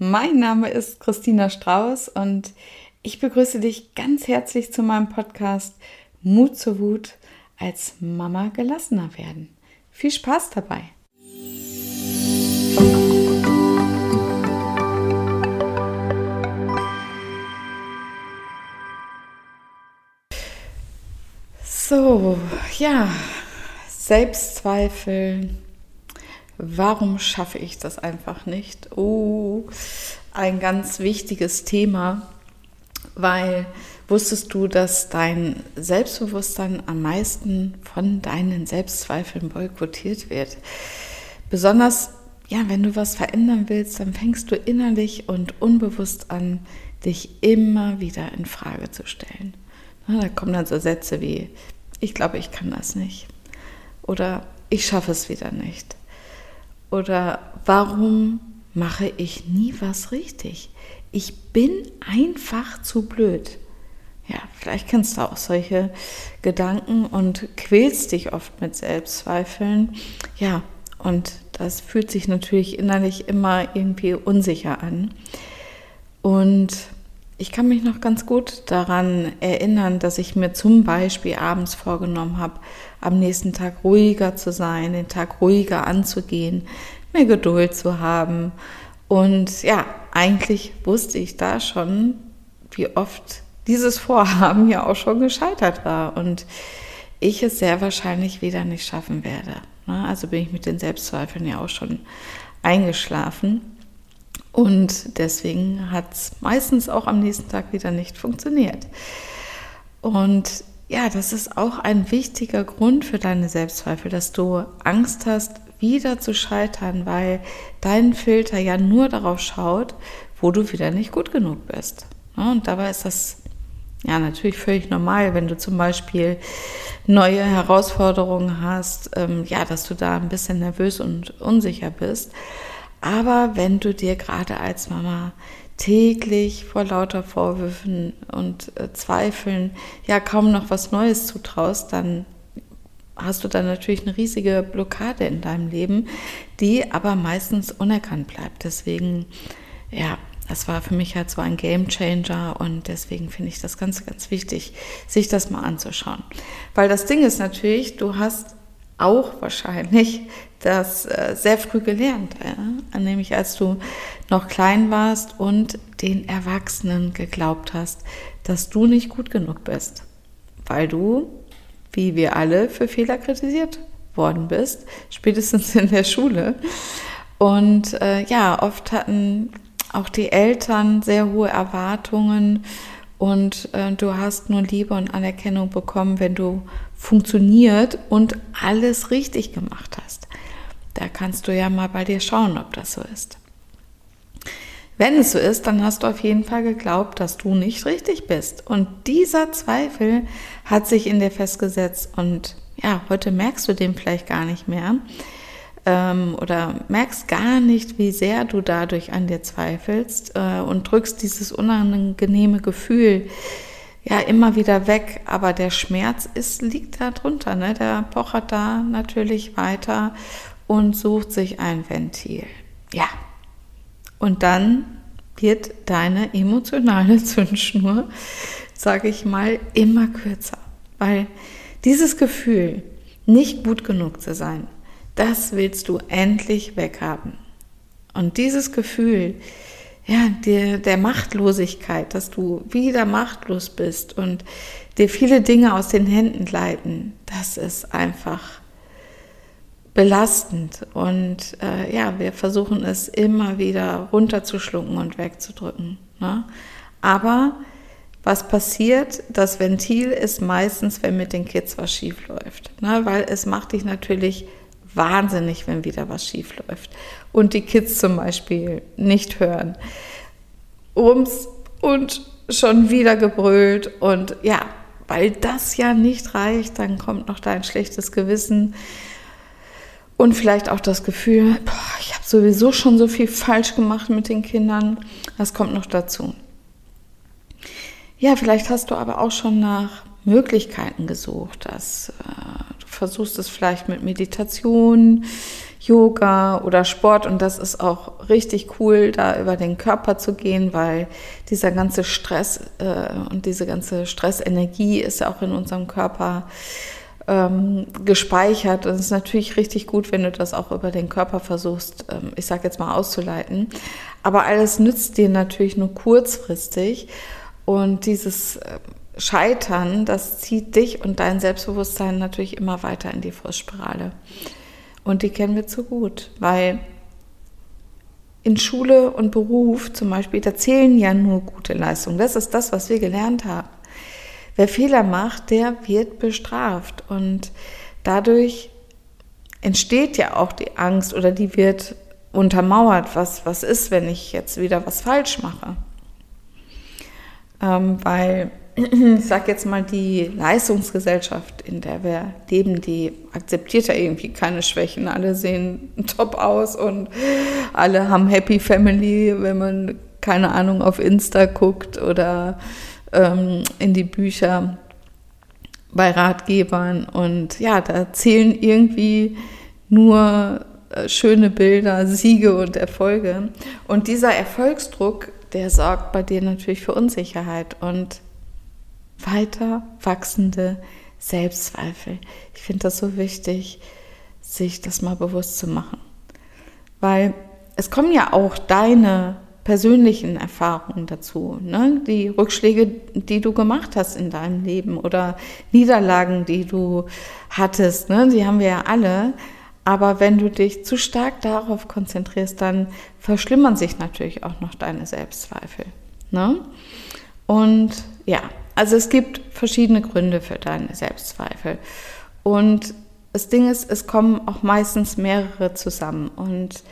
mein Name ist Christina Strauß und ich begrüße dich ganz herzlich zu meinem Podcast Mut zur Wut als Mama gelassener werden. Viel Spaß dabei! So, ja, Selbstzweifel. Warum schaffe ich das einfach nicht? Oh, ein ganz wichtiges Thema, weil wusstest du, dass dein Selbstbewusstsein am meisten von deinen Selbstzweifeln boykottiert wird? Besonders, ja, wenn du was verändern willst, dann fängst du innerlich und unbewusst an, dich immer wieder in Frage zu stellen. Da kommen dann so Sätze wie, ich glaube, ich kann das nicht. Oder ich schaffe es wieder nicht. Oder warum mache ich nie was richtig? Ich bin einfach zu blöd. Ja, vielleicht kennst du auch solche Gedanken und quälst dich oft mit Selbstzweifeln. Ja, und das fühlt sich natürlich innerlich immer irgendwie unsicher an. Und ich kann mich noch ganz gut daran erinnern, dass ich mir zum Beispiel abends vorgenommen habe, am nächsten Tag ruhiger zu sein, den Tag ruhiger anzugehen, mehr Geduld zu haben. Und ja, eigentlich wusste ich da schon, wie oft dieses Vorhaben ja auch schon gescheitert war und ich es sehr wahrscheinlich wieder nicht schaffen werde. Ne? Also bin ich mit den Selbstzweifeln ja auch schon eingeschlafen. Und deswegen hat es meistens auch am nächsten Tag wieder nicht funktioniert. Und ja, das ist auch ein wichtiger Grund für deine Selbstzweifel, dass du Angst hast, wieder zu scheitern, weil dein Filter ja nur darauf schaut, wo du wieder nicht gut genug bist. Und dabei ist das ja natürlich völlig normal, wenn du zum Beispiel neue Herausforderungen hast, ähm, ja, dass du da ein bisschen nervös und unsicher bist. Aber wenn du dir gerade als Mama täglich vor lauter Vorwürfen und äh, Zweifeln ja kaum noch was Neues zutraust, dann hast du dann natürlich eine riesige Blockade in deinem Leben, die aber meistens unerkannt bleibt. Deswegen, ja, das war für mich halt so ein Game Changer und deswegen finde ich das ganz, ganz wichtig, sich das mal anzuschauen. Weil das Ding ist natürlich, du hast auch wahrscheinlich das äh, sehr früh gelernt, ja? nämlich als du noch klein warst und den Erwachsenen geglaubt hast, dass du nicht gut genug bist, weil du, wie wir alle, für Fehler kritisiert worden bist, spätestens in der Schule. Und äh, ja, oft hatten auch die Eltern sehr hohe Erwartungen und äh, du hast nur Liebe und Anerkennung bekommen, wenn du funktioniert und alles richtig gemacht hast. Da kannst du ja mal bei dir schauen, ob das so ist. Wenn es so ist, dann hast du auf jeden Fall geglaubt, dass du nicht richtig bist. Und dieser Zweifel hat sich in dir festgesetzt und ja, heute merkst du den vielleicht gar nicht mehr ähm, oder merkst gar nicht, wie sehr du dadurch an dir zweifelst äh, und drückst dieses unangenehme Gefühl ja immer wieder weg, aber der Schmerz ist, liegt da drunter, ne? der pochert da natürlich weiter und sucht sich ein Ventil. Ja, und dann wird deine emotionale Zündschnur, sage ich mal, immer kürzer, weil dieses Gefühl, nicht gut genug zu sein, das willst du endlich weghaben. Und dieses Gefühl, ja, der, der Machtlosigkeit, dass du wieder machtlos bist und dir viele Dinge aus den Händen gleiten, das ist einfach belastend. Und äh, ja, wir versuchen es immer wieder runterzuschlucken und wegzudrücken. Ne? Aber was passiert? Das Ventil ist meistens, wenn mit den Kids was schief läuft. Ne? Weil es macht dich natürlich wahnsinnig, wenn wieder was schief läuft und die Kids zum Beispiel nicht hören. Rums und schon wieder gebrüllt und ja, weil das ja nicht reicht, dann kommt noch dein schlechtes Gewissen und vielleicht auch das Gefühl, boah, ich habe sowieso schon so viel falsch gemacht mit den Kindern. Das kommt noch dazu. Ja, vielleicht hast du aber auch schon nach Möglichkeiten gesucht hast. Äh, du versuchst es vielleicht mit Meditation, Yoga oder Sport und das ist auch richtig cool, da über den Körper zu gehen, weil dieser ganze Stress äh, und diese ganze Stressenergie ist ja auch in unserem Körper ähm, gespeichert. Und es ist natürlich richtig gut, wenn du das auch über den Körper versuchst, ähm, ich sage jetzt mal auszuleiten. Aber alles nützt dir natürlich nur kurzfristig und dieses äh, Scheitern, das zieht dich und dein Selbstbewusstsein natürlich immer weiter in die Frustspirale. Und die kennen wir zu gut, weil in Schule und Beruf zum Beispiel, da zählen ja nur gute Leistungen. Das ist das, was wir gelernt haben. Wer Fehler macht, der wird bestraft. Und dadurch entsteht ja auch die Angst oder die wird untermauert, was, was ist, wenn ich jetzt wieder was falsch mache. Ähm, weil ich sage jetzt mal, die Leistungsgesellschaft, in der wir leben, die akzeptiert ja irgendwie keine Schwächen. Alle sehen top aus und alle haben Happy Family, wenn man, keine Ahnung, auf Insta guckt oder ähm, in die Bücher bei Ratgebern. Und ja, da zählen irgendwie nur äh, schöne Bilder, Siege und Erfolge. Und dieser Erfolgsdruck, der sorgt bei dir natürlich für Unsicherheit und weiter wachsende Selbstzweifel. Ich finde das so wichtig, sich das mal bewusst zu machen. Weil es kommen ja auch deine persönlichen Erfahrungen dazu, ne? die Rückschläge, die du gemacht hast in deinem Leben oder Niederlagen, die du hattest, ne? die haben wir ja alle. Aber wenn du dich zu stark darauf konzentrierst, dann verschlimmern sich natürlich auch noch deine Selbstzweifel. Ne? Und ja, also es gibt verschiedene Gründe für deine Selbstzweifel. Und das Ding ist, es kommen auch meistens mehrere zusammen. Und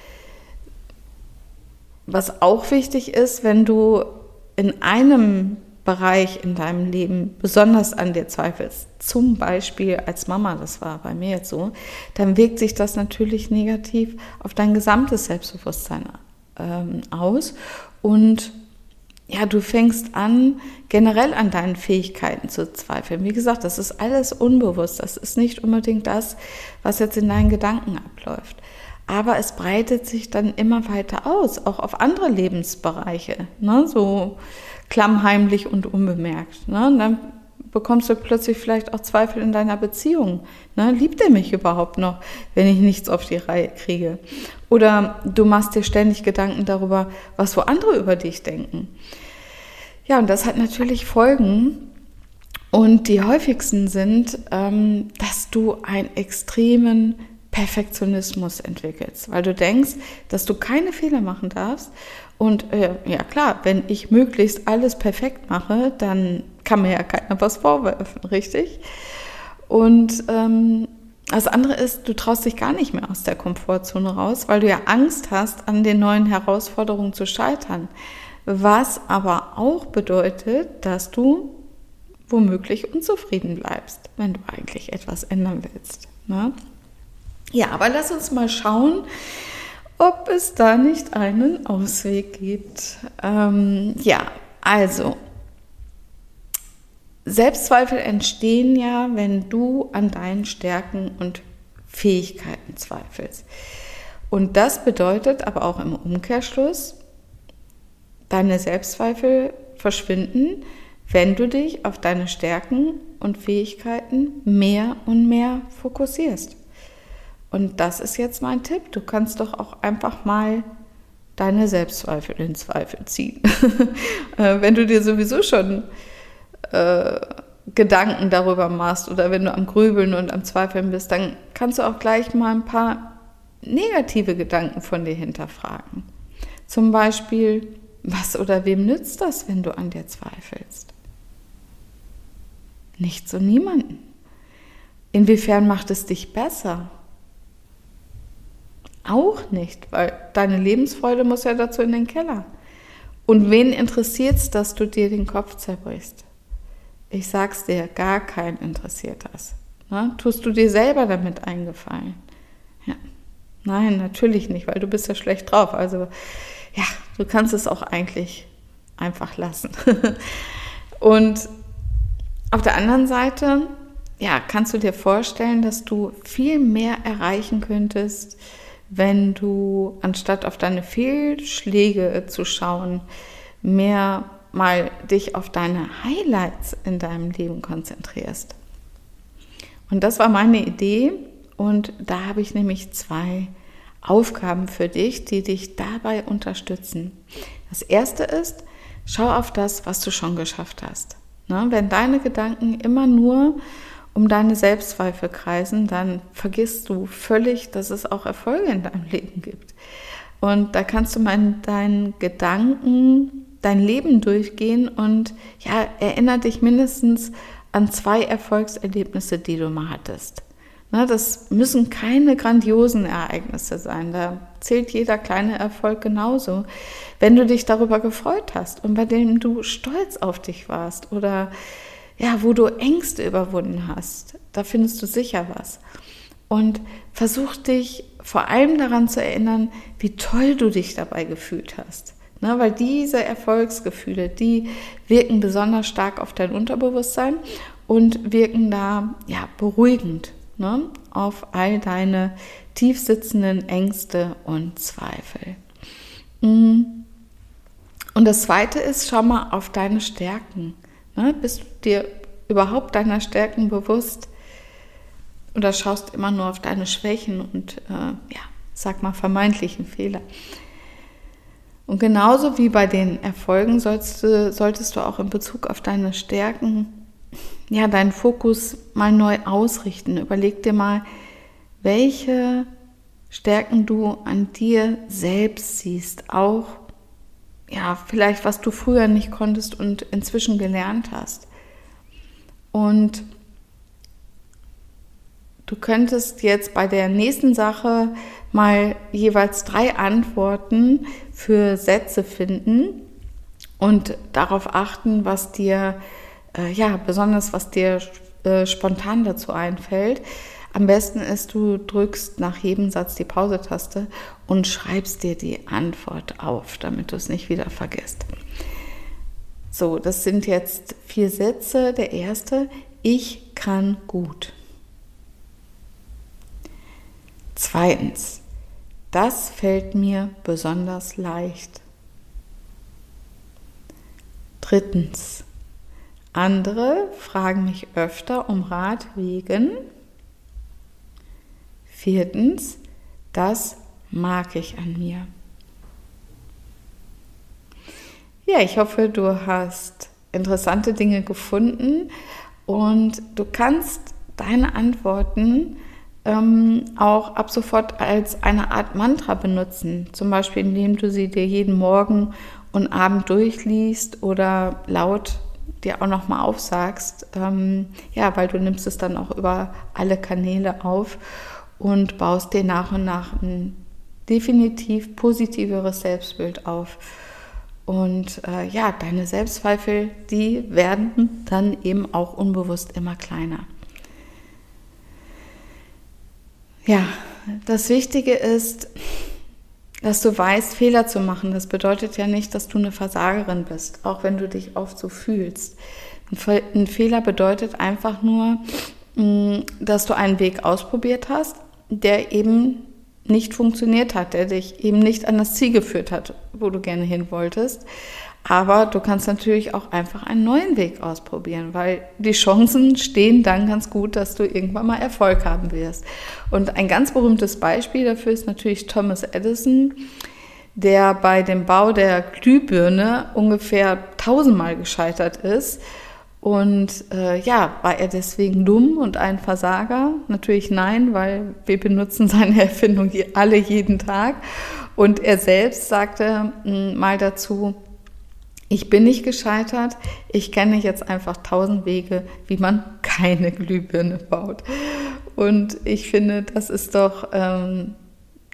was auch wichtig ist, wenn du in einem Bereich in deinem Leben besonders an dir zweifelst, zum Beispiel als Mama, das war bei mir jetzt so, dann wirkt sich das natürlich negativ auf dein gesamtes Selbstbewusstsein ähm, aus und ja, du fängst an, generell an deinen Fähigkeiten zu zweifeln. Wie gesagt, das ist alles unbewusst. Das ist nicht unbedingt das, was jetzt in deinen Gedanken abläuft. Aber es breitet sich dann immer weiter aus, auch auf andere Lebensbereiche, ne? so klammheimlich und unbemerkt. Ne? dann bekommst du plötzlich vielleicht auch Zweifel in deiner Beziehung. Ne? Liebt er mich überhaupt noch, wenn ich nichts auf die Reihe kriege? Oder du machst dir ständig Gedanken darüber, was wo andere über dich denken. Ja, und das hat natürlich Folgen. Und die häufigsten sind, ähm, dass du einen extremen Perfektionismus entwickelst, weil du denkst, dass du keine Fehler machen darfst. Und äh, ja klar, wenn ich möglichst alles perfekt mache, dann kann mir ja keiner was vorwerfen, richtig? Und ähm, das andere ist, du traust dich gar nicht mehr aus der Komfortzone raus, weil du ja Angst hast, an den neuen Herausforderungen zu scheitern. Was aber auch bedeutet, dass du womöglich unzufrieden bleibst, wenn du eigentlich etwas ändern willst. Ne? Ja, aber lass uns mal schauen, ob es da nicht einen Ausweg gibt. Ähm, ja, also Selbstzweifel entstehen ja, wenn du an deinen Stärken und Fähigkeiten zweifelst. Und das bedeutet aber auch im Umkehrschluss, deine Selbstzweifel verschwinden, wenn du dich auf deine Stärken und Fähigkeiten mehr und mehr fokussierst. Und das ist jetzt mein Tipp. Du kannst doch auch einfach mal deine Selbstzweifel in Zweifel ziehen. Äh, wenn du dir sowieso schon äh, Gedanken darüber machst oder wenn du am Grübeln und am Zweifeln bist, dann kannst du auch gleich mal ein paar negative Gedanken von dir hinterfragen. Zum Beispiel, was oder wem nützt das, wenn du an dir zweifelst? Nichts und niemanden. Inwiefern macht es dich besser? Auch nicht, weil deine Lebensfreude muss ja dazu in den Keller. Und wen interessiert es, dass du dir den Kopf zerbrichst? Ich sag's dir, gar keinen interessiert das. Ne? Tust du dir selber damit eingefallen? Ja. Nein, natürlich nicht, weil du bist ja schlecht drauf. Also ja, du kannst es auch eigentlich einfach lassen. Und auf der anderen Seite, ja, kannst du dir vorstellen, dass du viel mehr erreichen könntest, wenn du anstatt auf deine Fehlschläge zu schauen, mehr mal dich auf deine Highlights in deinem Leben konzentrierst. Und das war meine Idee und da habe ich nämlich zwei Aufgaben für dich, die dich dabei unterstützen. Das erste ist, schau auf das, was du schon geschafft hast. Ne? Wenn deine Gedanken immer nur um deine Selbstzweifel kreisen, dann vergisst du völlig, dass es auch Erfolge in deinem Leben gibt. Und da kannst du mal in deinen Gedanken dein Leben durchgehen und ja, erinnere dich mindestens an zwei Erfolgserlebnisse, die du mal hattest. Ne, das müssen keine grandiosen Ereignisse sein. Da zählt jeder kleine Erfolg genauso. Wenn du dich darüber gefreut hast und bei dem du stolz auf dich warst oder ja, wo du Ängste überwunden hast, da findest du sicher was. Und versuch dich vor allem daran zu erinnern, wie toll du dich dabei gefühlt hast. Ne, weil diese Erfolgsgefühle, die wirken besonders stark auf dein Unterbewusstsein und wirken da ja beruhigend ne, auf all deine tiefsitzenden Ängste und Zweifel. Mm. Und das Zweite ist, schau mal auf deine Stärken. Ne? Bist du dir überhaupt deiner Stärken bewusst? Oder schaust immer nur auf deine Schwächen und, äh, ja, sag mal, vermeintlichen Fehler? Und genauso wie bei den Erfolgen sollst du, solltest du auch in Bezug auf deine Stärken ja deinen Fokus mal neu ausrichten. Überleg dir mal, welche Stärken du an dir selbst siehst, auch ja, vielleicht was du früher nicht konntest und inzwischen gelernt hast. Und du könntest jetzt bei der nächsten Sache mal jeweils drei Antworten für Sätze finden und darauf achten, was dir, äh, ja, besonders was dir äh, spontan dazu einfällt. Am besten ist, du drückst nach jedem Satz die Pause-Taste und schreibst dir die Antwort auf, damit du es nicht wieder vergisst. So, das sind jetzt vier Sätze. Der erste, ich kann gut. Zweitens, das fällt mir besonders leicht. Drittens, andere fragen mich öfter um Rat wegen. Viertens, das mag ich an mir. Ja, ich hoffe, du hast interessante Dinge gefunden und du kannst deine Antworten ähm, auch ab sofort als eine Art Mantra benutzen. Zum Beispiel, indem du sie dir jeden Morgen und Abend durchliest oder laut dir auch nochmal aufsagst. Ähm, ja, weil du nimmst es dann auch über alle Kanäle auf und baust dir nach und nach ein definitiv positiveres Selbstbild auf. Und äh, ja, deine Selbstzweifel, die werden dann eben auch unbewusst immer kleiner. Ja, das Wichtige ist, dass du weißt, Fehler zu machen. Das bedeutet ja nicht, dass du eine Versagerin bist, auch wenn du dich oft so fühlst. Ein Fehler bedeutet einfach nur, mm, dass du einen Weg ausprobiert hast, der eben nicht funktioniert hat, der dich eben nicht an das Ziel geführt hat, wo du gerne hin wolltest. Aber du kannst natürlich auch einfach einen neuen Weg ausprobieren, weil die Chancen stehen dann ganz gut, dass du irgendwann mal Erfolg haben wirst. Und ein ganz berühmtes Beispiel dafür ist natürlich Thomas Edison, der bei dem Bau der Glühbirne ungefähr tausendmal gescheitert ist. Und äh, ja, war er deswegen dumm und ein Versager? Natürlich nein, weil wir benutzen seine Erfindung alle jeden Tag. Und er selbst sagte hm, mal dazu, ich bin nicht gescheitert. Ich kenne jetzt einfach tausend Wege, wie man keine Glühbirne baut. Und ich finde, das ist doch ähm,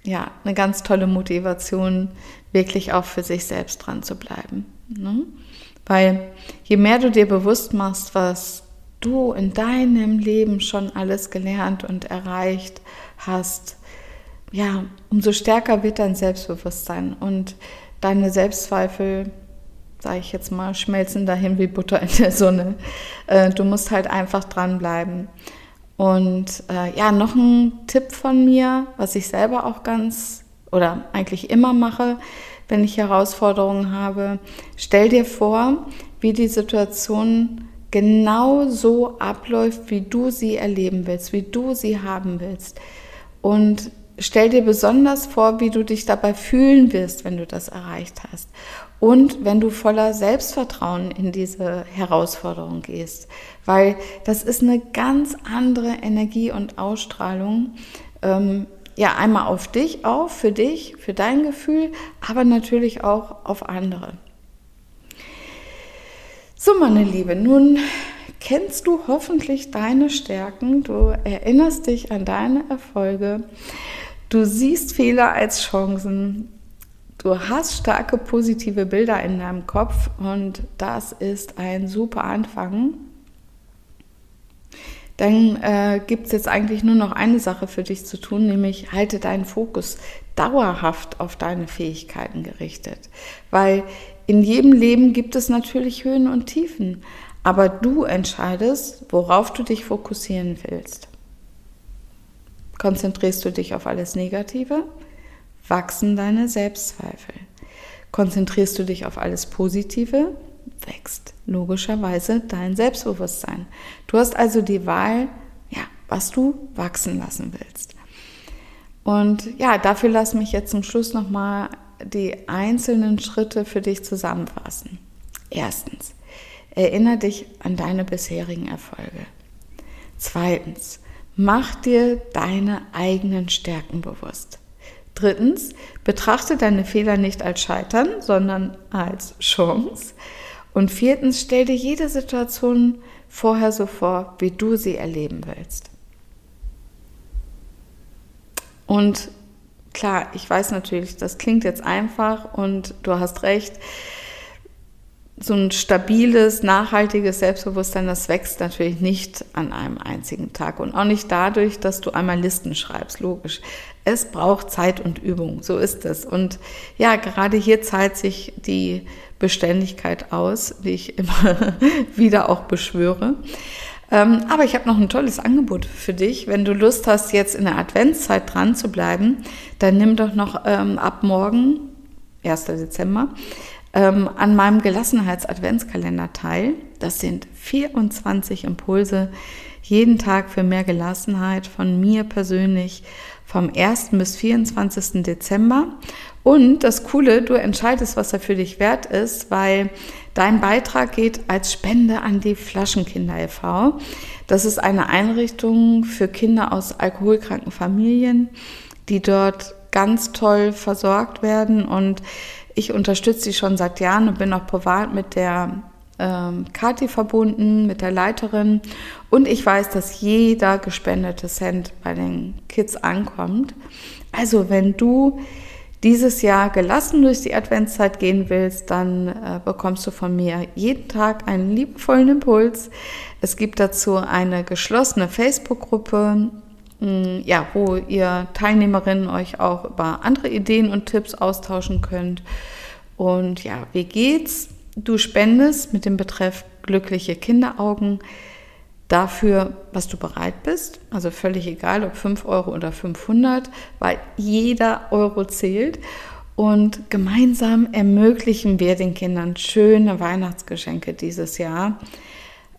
ja eine ganz tolle Motivation, wirklich auch für sich selbst dran zu bleiben. Ne? Weil je mehr du dir bewusst machst, was du in deinem Leben schon alles gelernt und erreicht hast, ja, umso stärker wird dein Selbstbewusstsein und deine Selbstzweifel sage ich jetzt mal, schmelzen dahin wie Butter in der Sonne. Äh, du musst halt einfach dranbleiben. Und äh, ja, noch ein Tipp von mir, was ich selber auch ganz oder eigentlich immer mache, wenn ich Herausforderungen habe, stell dir vor, wie die Situation genau so abläuft, wie du sie erleben willst, wie du sie haben willst. Und stell dir besonders vor, wie du dich dabei fühlen wirst, wenn du das erreicht hast. Und wenn du voller Selbstvertrauen in diese Herausforderung gehst. Weil das ist eine ganz andere Energie und Ausstrahlung. Ähm, ja, einmal auf dich auf, für dich, für dein Gefühl, aber natürlich auch auf andere. So, meine Liebe, nun kennst du hoffentlich deine Stärken, du erinnerst dich an deine Erfolge Du siehst Fehler als Chancen. Du hast starke positive Bilder in deinem Kopf und das ist ein super Anfang. Dann äh, gibt es jetzt eigentlich nur noch eine Sache für dich zu tun, nämlich halte deinen Fokus dauerhaft auf deine Fähigkeiten gerichtet. Weil in jedem Leben gibt es natürlich Höhen und Tiefen, aber du entscheidest, worauf du dich fokussieren willst. Konzentrierst du dich auf alles Negative, wachsen deine Selbstzweifel. Konzentrierst du dich auf alles Positive, wächst logischerweise dein Selbstbewusstsein. Du hast also die Wahl, ja, was du wachsen lassen willst. Und ja, dafür lass mich jetzt zum Schluss nochmal die einzelnen Schritte für dich zusammenfassen. Erstens, erinnere dich an deine bisherigen Erfolge. Zweitens, Mach dir deine eigenen Stärken bewusst. Drittens, betrachte deine Fehler nicht als Scheitern, sondern als Chance. Und viertens, stell dir jede Situation vorher so vor, wie du sie erleben willst. Und klar, ich weiß natürlich, das klingt jetzt einfach und du hast recht so ein stabiles, nachhaltiges Selbstbewusstsein, das wächst natürlich nicht an einem einzigen Tag und auch nicht dadurch, dass du einmal Listen schreibst, logisch. Es braucht Zeit und Übung, so ist es. Und ja, gerade hier zahlt sich die Beständigkeit aus, wie ich immer wieder auch beschwöre. Ähm, aber ich habe noch ein tolles Angebot für dich. Wenn du Lust hast, jetzt in der Adventszeit dran zu bleiben, dann nimm doch noch ähm, ab morgen, 1. Dezember, ähm, an meinem Gelassenheits-Adventskalender teil. Das sind 24 Impulse jeden Tag für mehr Gelassenheit von mir persönlich vom 1. bis 24. Dezember. Und das Coole, du entscheidest, was er für dich wert ist, weil dein Beitrag geht als Spende an die Flaschenkinder e.V. Das ist eine Einrichtung für Kinder aus alkoholkranken Familien, die dort ganz toll versorgt werden und ich unterstütze sie schon seit Jahren und bin auch privat mit der ähm, Kati verbunden, mit der Leiterin. Und ich weiß, dass jeder gespendete Cent bei den Kids ankommt. Also wenn du dieses Jahr gelassen durch die Adventszeit gehen willst, dann äh, bekommst du von mir jeden Tag einen liebevollen Impuls. Es gibt dazu eine geschlossene Facebook-Gruppe, ja, wo ihr Teilnehmerinnen euch auch über andere Ideen und Tipps austauschen könnt. Und ja, wie geht's? Du spendest mit dem Betreff glückliche Kinderaugen dafür, was du bereit bist. Also völlig egal, ob 5 Euro oder 500, weil jeder Euro zählt. Und gemeinsam ermöglichen wir den Kindern schöne Weihnachtsgeschenke dieses Jahr.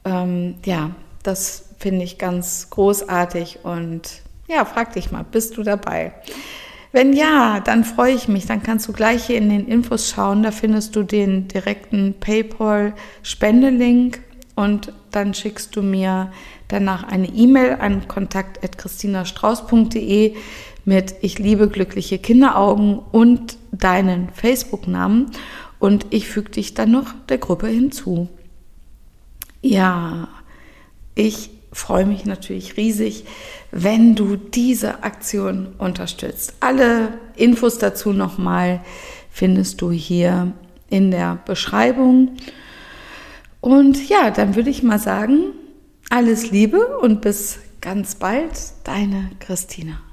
Ähm, ja, das finde ich ganz großartig und ja, frag dich mal, bist du dabei? Wenn ja, dann freue ich mich. Dann kannst du gleich hier in den Infos schauen. Da findest du den direkten PayPal-Spendelink und dann schickst du mir danach eine E-Mail an kontakt.christinastrauß.de mit Ich liebe glückliche Kinderaugen und deinen Facebook-Namen und ich füge dich dann noch der Gruppe hinzu. Ja, ich freue mich natürlich riesig, wenn du diese Aktion unterstützt. Alle Infos dazu nochmal findest du hier in der Beschreibung. Und ja, dann würde ich mal sagen, alles Liebe und bis ganz bald, deine Christina.